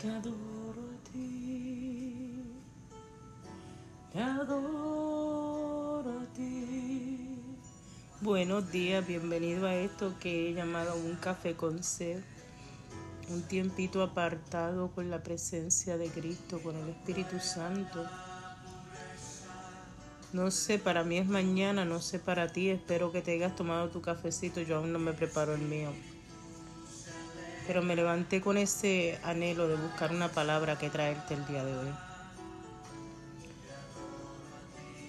Te adoro a ti. Te adoro a ti. Buenos días, bienvenido a esto que he llamado un café con sed. Un tiempito apartado con la presencia de Cristo, con el Espíritu Santo. No sé, para mí es mañana, no sé para ti. Espero que te hayas tomado tu cafecito. Yo aún no me preparo el mío pero me levanté con ese anhelo de buscar una palabra que traerte el día de hoy.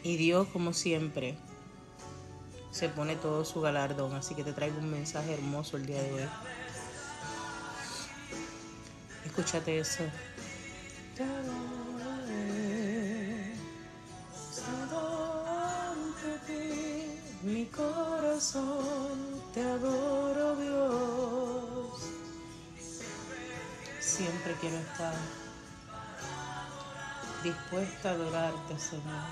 Y Dios, como siempre, se pone todo su galardón, así que te traigo un mensaje hermoso el día de hoy. Escúchate eso. Mi corazón te adoro Dios siempre quiero estar dispuesta a adorarte, Señor,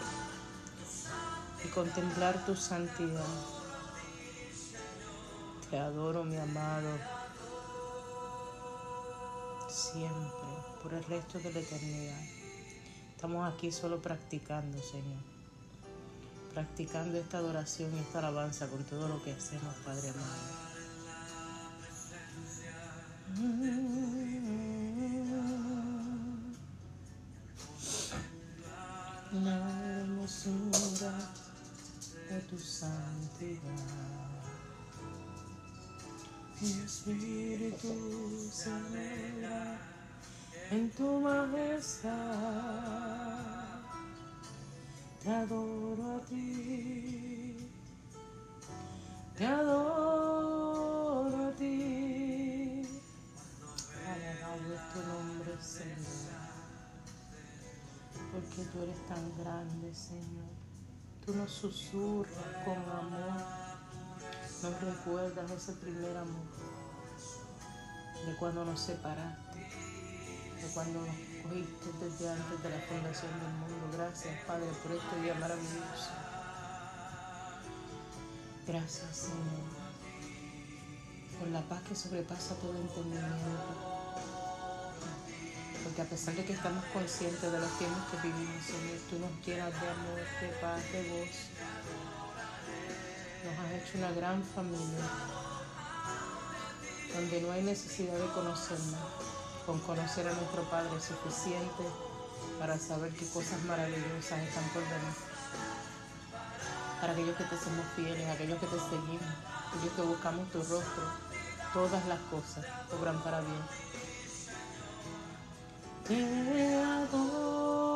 y contemplar tu santidad. Te adoro, mi amado, siempre, por el resto de la eternidad. Estamos aquí solo practicando, Señor, practicando esta adoración y esta alabanza con todo lo que hacemos, Padre amado. La hermosura de tu santidad. Mi espíritu se alegra en tu majestad. Te adoro a ti. Te adoro tú eres tan grande, Señor. Tú nos susurras con amor, nos recuerdas ese primer amor, de cuando nos separaste, de cuando nos cogiste desde antes de la fundación del mundo. Gracias, Padre, por este día maravilloso. Gracias, Señor, por la paz que sobrepasa todo entendimiento porque a pesar de que estamos conscientes de los tiempos que vivimos, Señor, tú nos llenas de amor, de paz, de voz. Nos has hecho una gran familia, donde no hay necesidad de conocernos. Con conocer a nuestro Padre es suficiente para saber qué cosas maravillosas están por venir. Para aquellos que te somos fieles, aquellos que te seguimos, aquellos que buscamos tu rostro, todas las cosas obran para bien te adoro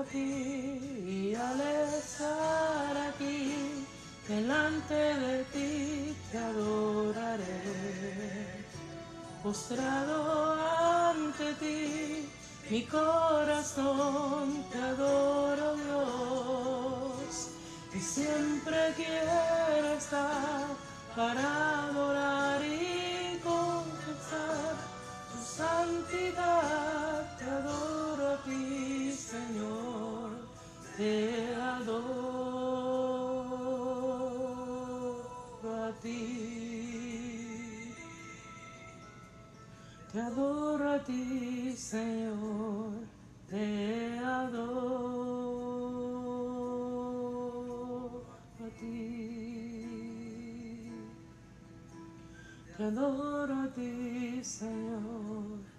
a ti y al estar aquí delante de ti te adoraré. Postrado ante ti, mi corazón te adoro Dios y siempre quiero estar para adorar y confesar tu santidad te adoro a ti, Señor, te adoro a ti. Te adoro a ti, Señor, te adoro a ti. Te adoro a ti, Señor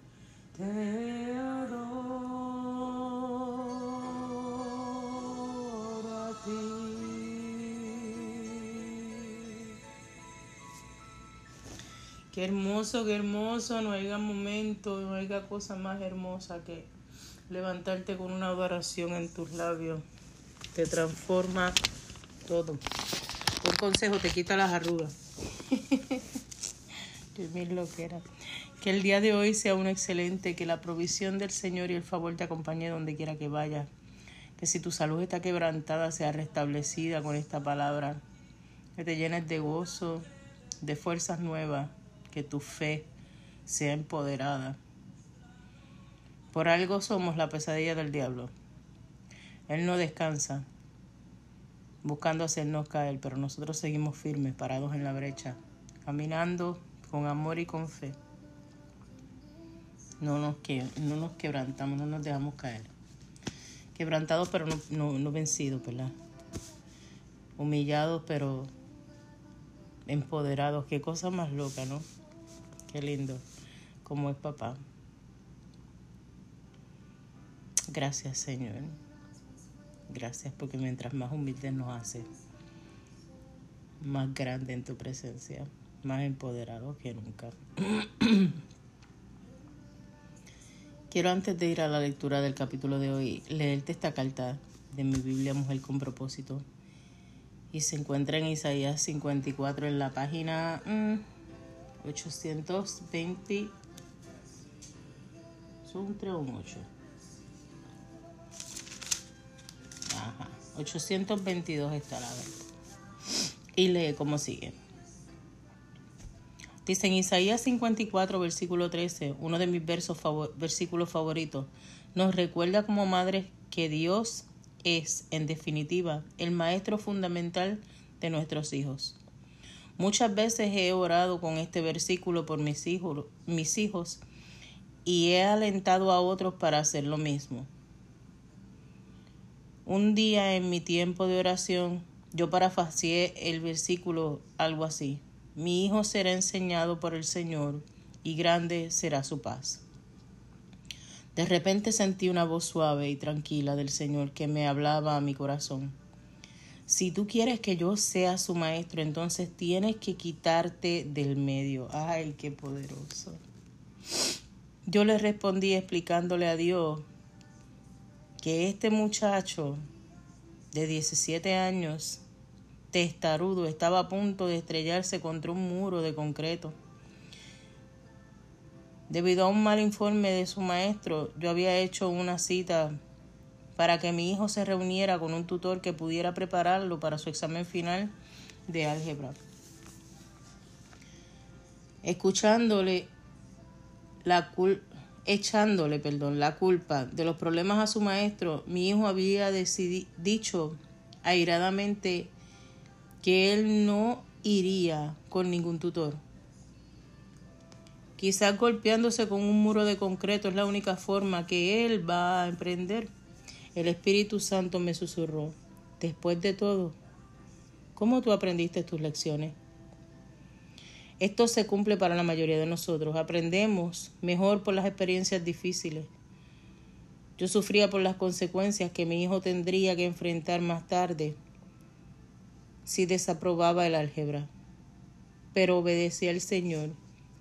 te adoro a ti. Qué hermoso, qué hermoso, no haya momento, no haya cosa más hermosa que levantarte con una adoración en tus labios. Te transforma todo. Un consejo te quita las arrugas. Qué lo que era. Que el día de hoy sea un excelente, que la provisión del Señor y el favor te acompañe donde quiera que vayas. Que si tu salud está quebrantada, sea restablecida con esta palabra. Que te llenes de gozo, de fuerzas nuevas, que tu fe sea empoderada. Por algo somos la pesadilla del diablo. Él no descansa buscando hacernos caer, pero nosotros seguimos firmes, parados en la brecha, caminando con amor y con fe no nos, que, no nos quebrantamos, no nos dejamos caer. Quebrantados pero no, no, no vencidos, ¿verdad? Humillados pero empoderados. Qué cosa más loca, ¿no? Qué lindo, como es papá. Gracias, Señor. Gracias porque mientras más humilde nos hace, más grande en tu presencia, más empoderado que nunca. Quiero antes de ir a la lectura del capítulo de hoy, leerte esta carta de mi Biblia Mujer con propósito. Y se encuentra en Isaías 54 en la página 820. Mm, son un 3 o un 8. Ajá. 822 está la verdad. Y lee como sigue. Dice en Isaías 54, versículo 13, uno de mis versos versículos favoritos, nos recuerda como madres que Dios es, en definitiva, el maestro fundamental de nuestros hijos. Muchas veces he orado con este versículo por mis hijos, mis hijos y he alentado a otros para hacer lo mismo. Un día en mi tiempo de oración, yo parafacié el versículo algo así. Mi hijo será enseñado por el Señor y grande será su paz. De repente sentí una voz suave y tranquila del Señor que me hablaba a mi corazón. Si tú quieres que yo sea su maestro, entonces tienes que quitarte del medio. Ay, qué poderoso. Yo le respondí explicándole a Dios que este muchacho de 17 años testarudo estaba a punto de estrellarse contra un muro de concreto. Debido a un mal informe de su maestro, yo había hecho una cita para que mi hijo se reuniera con un tutor que pudiera prepararlo para su examen final de álgebra. Escuchándole la echándole, perdón, la culpa de los problemas a su maestro, mi hijo había dicho airadamente que él no iría con ningún tutor. Quizás golpeándose con un muro de concreto es la única forma que él va a emprender. El Espíritu Santo me susurró, después de todo, ¿cómo tú aprendiste tus lecciones? Esto se cumple para la mayoría de nosotros. Aprendemos mejor por las experiencias difíciles. Yo sufría por las consecuencias que mi hijo tendría que enfrentar más tarde si desaprobaba el álgebra. Pero obedecí al Señor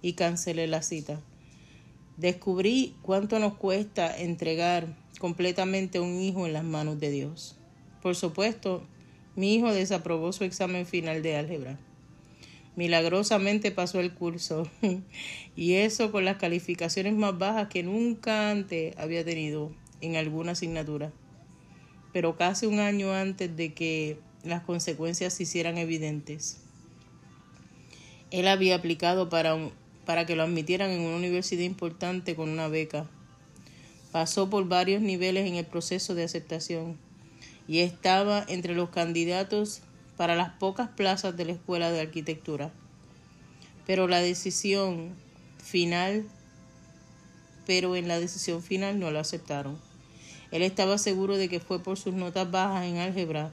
y cancelé la cita. Descubrí cuánto nos cuesta entregar completamente un hijo en las manos de Dios. Por supuesto, mi hijo desaprobó su examen final de álgebra. Milagrosamente pasó el curso y eso con las calificaciones más bajas que nunca antes había tenido en alguna asignatura. Pero casi un año antes de que las consecuencias se hicieran evidentes. Él había aplicado para, para que lo admitieran en una universidad importante con una beca. Pasó por varios niveles en el proceso de aceptación y estaba entre los candidatos para las pocas plazas de la escuela de arquitectura. Pero la decisión final, pero en la decisión final no lo aceptaron. Él estaba seguro de que fue por sus notas bajas en álgebra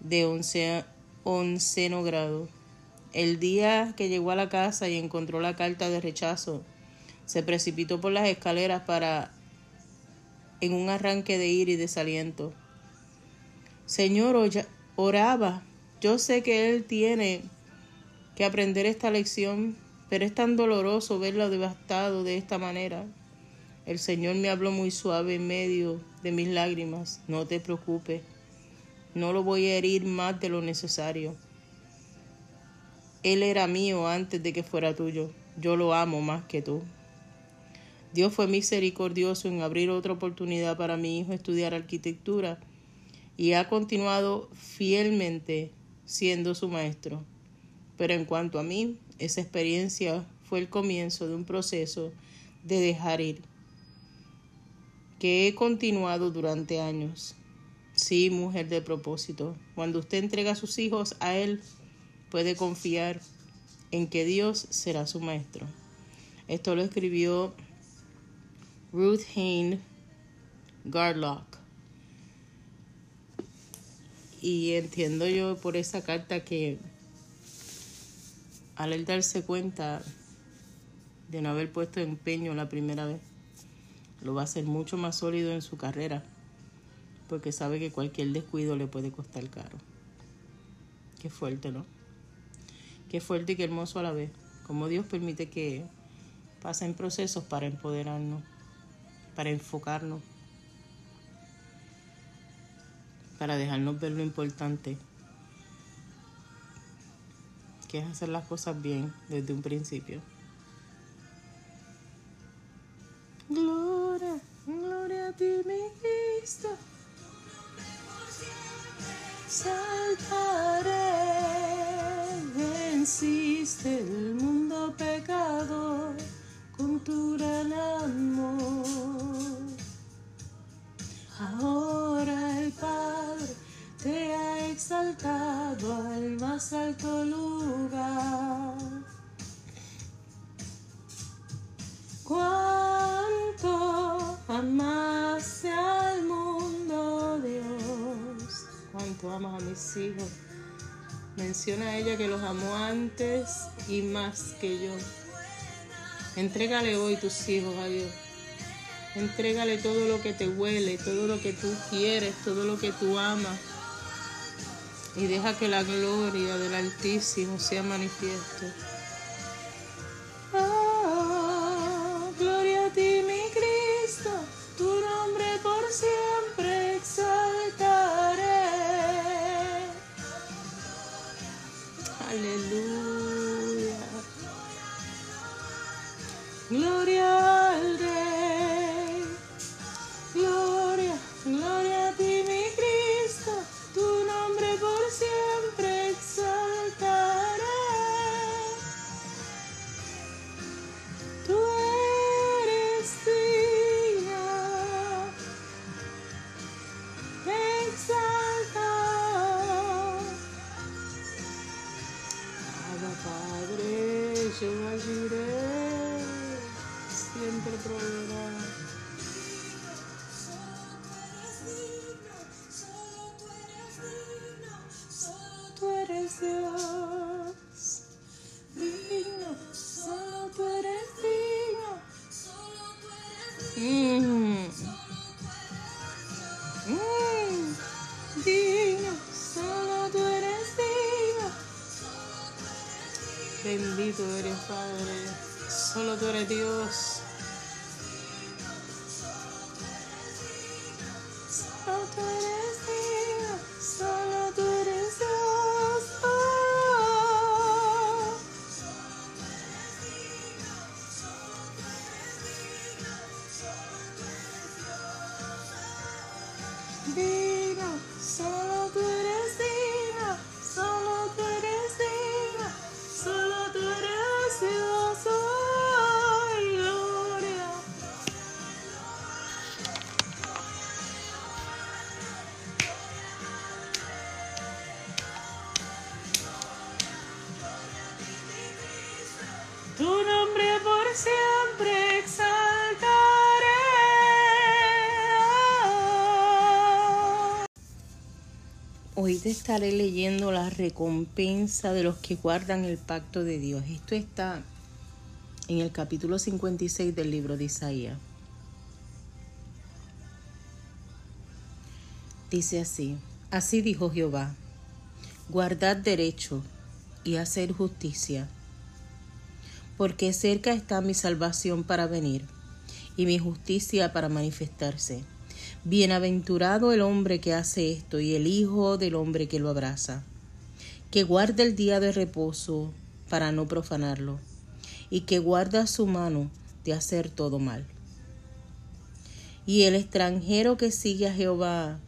de once, onceno grado. El día que llegó a la casa y encontró la carta de rechazo, se precipitó por las escaleras para en un arranque de ira y desaliento. Señor, oraba. Yo sé que Él tiene que aprender esta lección, pero es tan doloroso verlo devastado de esta manera. El Señor me habló muy suave en medio de mis lágrimas. No te preocupes. No lo voy a herir más de lo necesario. Él era mío antes de que fuera tuyo. Yo lo amo más que tú. Dios fue misericordioso en abrir otra oportunidad para mi hijo estudiar arquitectura y ha continuado fielmente siendo su maestro. Pero en cuanto a mí, esa experiencia fue el comienzo de un proceso de dejar ir, que he continuado durante años. Sí, mujer de propósito, cuando usted entrega a sus hijos a Él, puede confiar en que Dios será su maestro. Esto lo escribió Ruth Hain Garlock. Y entiendo yo por esa carta que al él darse cuenta de no haber puesto empeño la primera vez, lo va a hacer mucho más sólido en su carrera, porque sabe que cualquier descuido le puede costar caro. Qué fuerte, ¿no? Qué fuerte y qué hermoso a la vez. Como Dios permite que pasen procesos para empoderarnos, para enfocarnos, para dejarnos ver lo importante que es hacer las cosas bien desde un principio. Amaste al mundo, Dios. Cuánto amas a mis hijos. Menciona a ella que los amó antes y más que yo. Entrégale hoy tus hijos a Dios. Entrégale todo lo que te huele, todo lo que tú quieres, todo lo que tú amas y deja que la gloria del Altísimo sea manifiesto. Hallelujah. Please. Te estaré leyendo la recompensa de los que guardan el pacto de Dios. Esto está en el capítulo 56 del libro de Isaías. Dice así, así dijo Jehová, guardad derecho y hacer justicia, porque cerca está mi salvación para venir y mi justicia para manifestarse. Bienaventurado el hombre que hace esto y el hijo del hombre que lo abraza, que guarda el día de reposo para no profanarlo, y que guarda su mano de hacer todo mal. Y el extranjero que sigue a Jehová,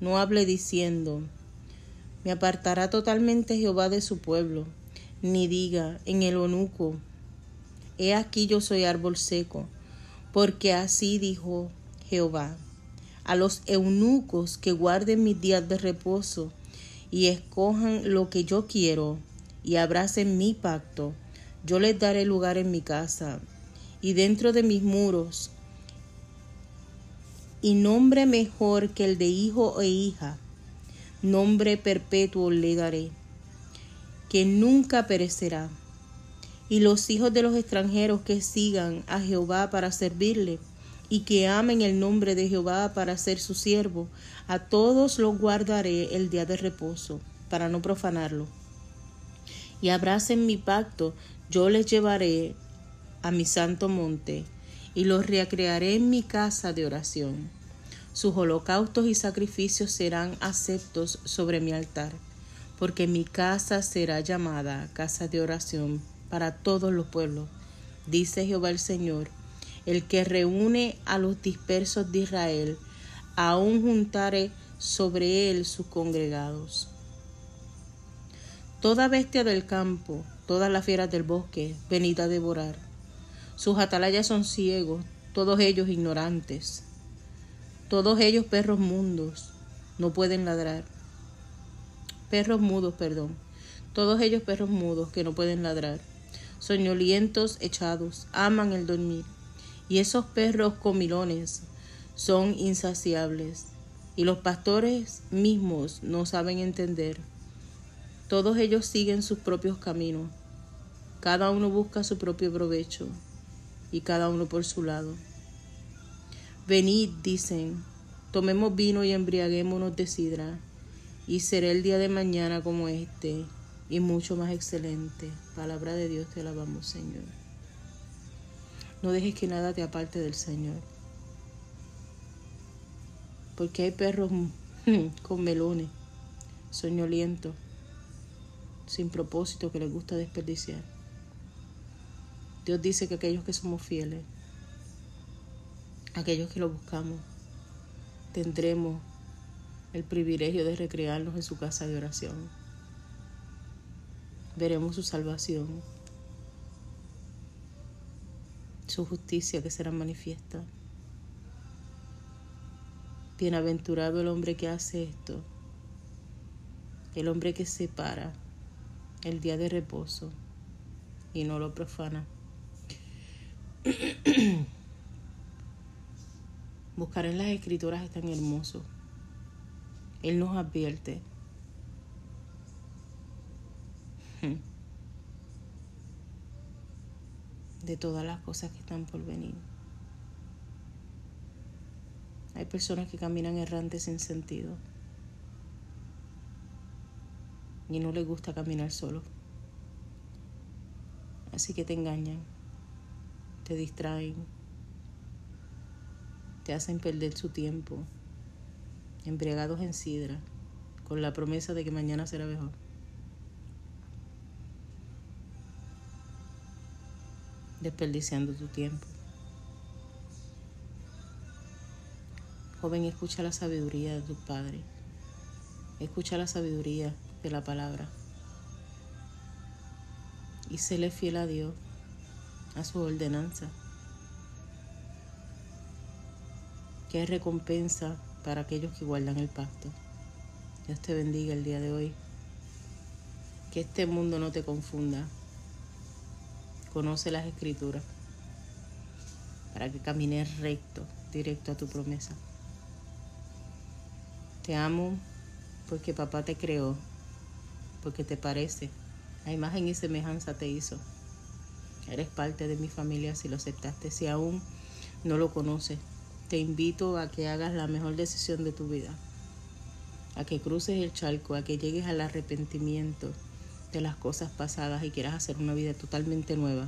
no hable diciendo, me apartará totalmente Jehová de su pueblo, ni diga en el onuco, he aquí yo soy árbol seco, porque así dijo Jehová, a los eunucos que guarden mis días de reposo y escojan lo que yo quiero y abracen mi pacto, Yo les daré lugar en mi casa y dentro de mis muros, y nombre mejor que el de hijo e hija, nombre perpetuo le daré, que nunca perecerá. Y los hijos de los extranjeros que sigan a Jehová para servirle, y que amen el nombre de Jehová para ser su siervo, a todos los guardaré el día de reposo, para no profanarlo. Y abracen mi pacto, yo les llevaré a mi santo monte, y los recrearé en mi casa de oración. Sus holocaustos y sacrificios serán aceptos sobre mi altar, porque mi casa será llamada casa de oración para todos los pueblos, dice Jehová el Señor el que reúne a los dispersos de Israel, aún juntaré sobre él sus congregados. Toda bestia del campo, todas las fieras del bosque, venid a devorar. Sus atalayas son ciegos, todos ellos ignorantes. Todos ellos perros mundos, no pueden ladrar. Perros mudos, perdón. Todos ellos perros mudos que no pueden ladrar. Soñolientos echados, aman el dormir. Y esos perros comilones son insaciables. Y los pastores mismos no saben entender. Todos ellos siguen sus propios caminos. Cada uno busca su propio provecho y cada uno por su lado. Venid, dicen, tomemos vino y embriaguémonos de sidra, y será el día de mañana como este, y mucho más excelente. Palabra de Dios, te alabamos, Señor. No dejes que nada te aparte del Señor. Porque hay perros con melones, soñolientos, sin propósito, que les gusta desperdiciar. Dios dice que aquellos que somos fieles, aquellos que lo buscamos, tendremos el privilegio de recrearnos en su casa de oración. Veremos su salvación su justicia que será manifiesta. Bienaventurado el hombre que hace esto, el hombre que separa el día de reposo y no lo profana. Buscar en las escrituras es tan hermoso. Él nos advierte. De todas las cosas que están por venir. Hay personas que caminan errantes sin sentido y no les gusta caminar solo. Así que te engañan, te distraen, te hacen perder su tiempo, embriagados en sidra, con la promesa de que mañana será mejor. Desperdiciando tu tiempo. Joven, escucha la sabiduría de tu Padre. Escucha la sabiduría de la palabra. Y séle fiel a Dios, a su ordenanza. Que hay recompensa para aquellos que guardan el pacto. Dios te bendiga el día de hoy. Que este mundo no te confunda Conoce las escrituras para que camines recto, directo a tu promesa. Te amo porque papá te creó, porque te parece, a imagen y semejanza te hizo. Eres parte de mi familia si lo aceptaste, si aún no lo conoces. Te invito a que hagas la mejor decisión de tu vida, a que cruces el charco, a que llegues al arrepentimiento de las cosas pasadas y quieras hacer una vida totalmente nueva.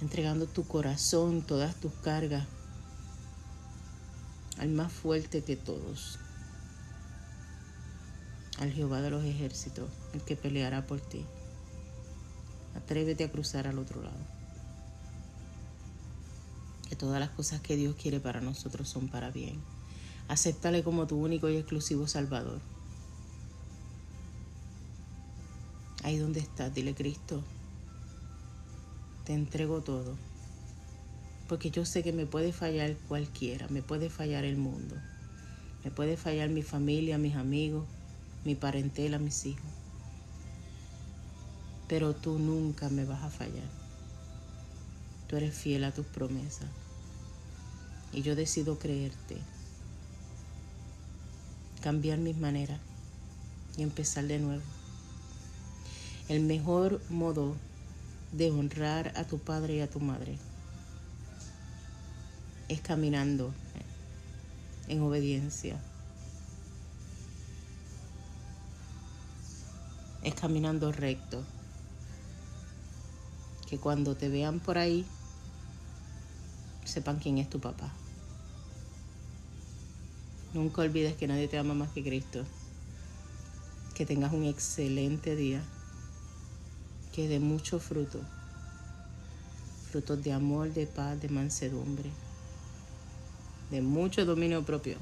Entregando tu corazón, todas tus cargas al más fuerte que todos, al Jehová de los ejércitos, el que peleará por ti. Atrévete a cruzar al otro lado. Que todas las cosas que Dios quiere para nosotros son para bien. Acéptale como tu único y exclusivo Salvador. Ahí donde estás, dile Cristo, te entrego todo. Porque yo sé que me puede fallar cualquiera, me puede fallar el mundo, me puede fallar mi familia, mis amigos, mi parentela, mis hijos. pero tú nunca me vas a fallar. Tú eres fiel a tus promesas. Y yo decido creerte, cambiar mis maneras y empezar de nuevo. El mejor modo de honrar a tu padre y a tu madre es caminando en obediencia. Es caminando recto. Que cuando te vean por ahí, sepan quién es tu papá. Nunca olvides que nadie te ama más que Cristo. Que tengas un excelente día. Que dé mucho fruto. Frutos de amor, de paz, de mansedumbre. De mucho dominio propio.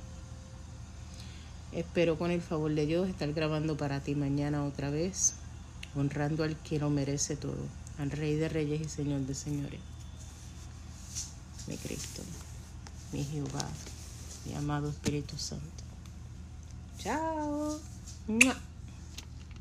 Espero con el favor de Dios estar grabando para ti mañana otra vez, honrando al que lo merece todo, al Rey de Reyes y Señor de Señores, mi Cristo, mi Jehová, mi amado Espíritu Santo. Chao.